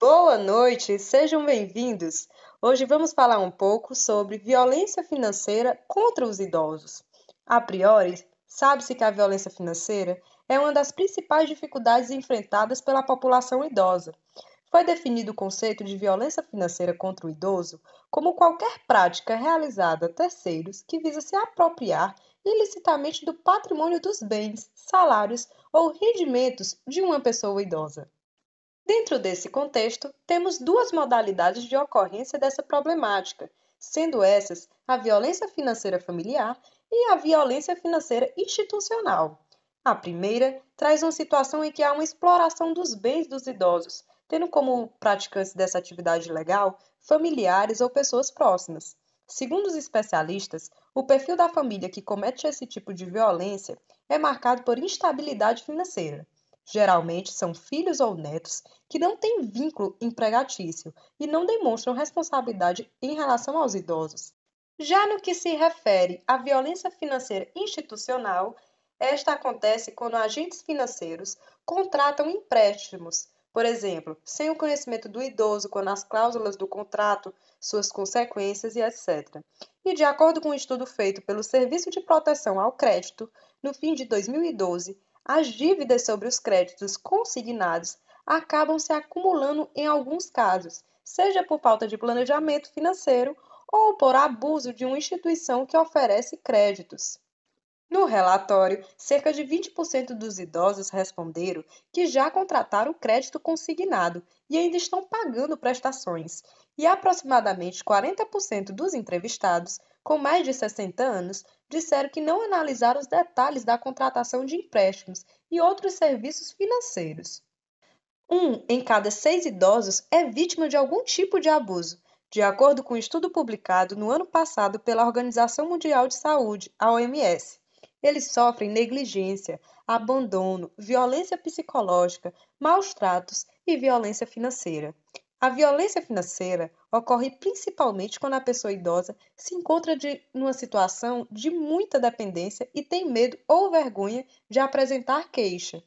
Boa noite, sejam bem-vindos. Hoje vamos falar um pouco sobre violência financeira contra os idosos. A priori, sabe-se que a violência financeira é uma das principais dificuldades enfrentadas pela população idosa. Foi definido o conceito de violência financeira contra o idoso como qualquer prática realizada a terceiros que visa se apropriar ilicitamente do patrimônio dos bens, salários ou rendimentos de uma pessoa idosa. Dentro desse contexto, temos duas modalidades de ocorrência dessa problemática, sendo essas a violência financeira familiar e a violência financeira institucional. A primeira traz uma situação em que há uma exploração dos bens dos idosos, tendo como praticantes dessa atividade legal familiares ou pessoas próximas. Segundo os especialistas, o perfil da família que comete esse tipo de violência é marcado por instabilidade financeira. Geralmente são filhos ou netos que não têm vínculo empregatício e não demonstram responsabilidade em relação aos idosos. Já no que se refere à violência financeira institucional, esta acontece quando agentes financeiros contratam empréstimos, por exemplo, sem o conhecimento do idoso quando as cláusulas do contrato, suas consequências e etc. E de acordo com um estudo feito pelo Serviço de Proteção ao Crédito, no fim de 2012, as dívidas sobre os créditos consignados acabam se acumulando em alguns casos, seja por falta de planejamento financeiro ou por abuso de uma instituição que oferece créditos. No relatório, cerca de 20% dos idosos responderam que já contrataram crédito consignado e ainda estão pagando prestações, e aproximadamente 40% dos entrevistados com mais de 60 anos disseram que não analisaram os detalhes da contratação de empréstimos e outros serviços financeiros. Um em cada seis idosos é vítima de algum tipo de abuso, de acordo com um estudo publicado no ano passado pela Organização Mundial de Saúde, a OMS. Eles sofrem negligência, abandono, violência psicológica, maus tratos e violência financeira. A violência financeira ocorre principalmente quando a pessoa idosa se encontra de, numa situação de muita dependência e tem medo ou vergonha de apresentar queixa.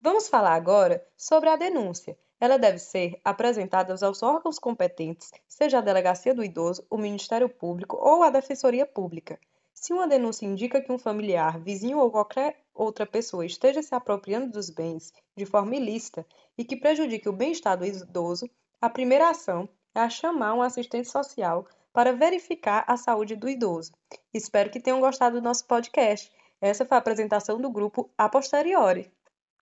Vamos falar agora sobre a denúncia. Ela deve ser apresentada aos órgãos competentes, seja a Delegacia do Idoso, o Ministério Público ou a Defensoria Pública. Se uma denúncia indica que um familiar, vizinho ou qualquer outra pessoa esteja se apropriando dos bens de forma ilícita e que prejudique o bem-estar do idoso, a primeira ação é chamar um assistente social para verificar a saúde do idoso. Espero que tenham gostado do nosso podcast. Essa foi a apresentação do grupo A Posteriori.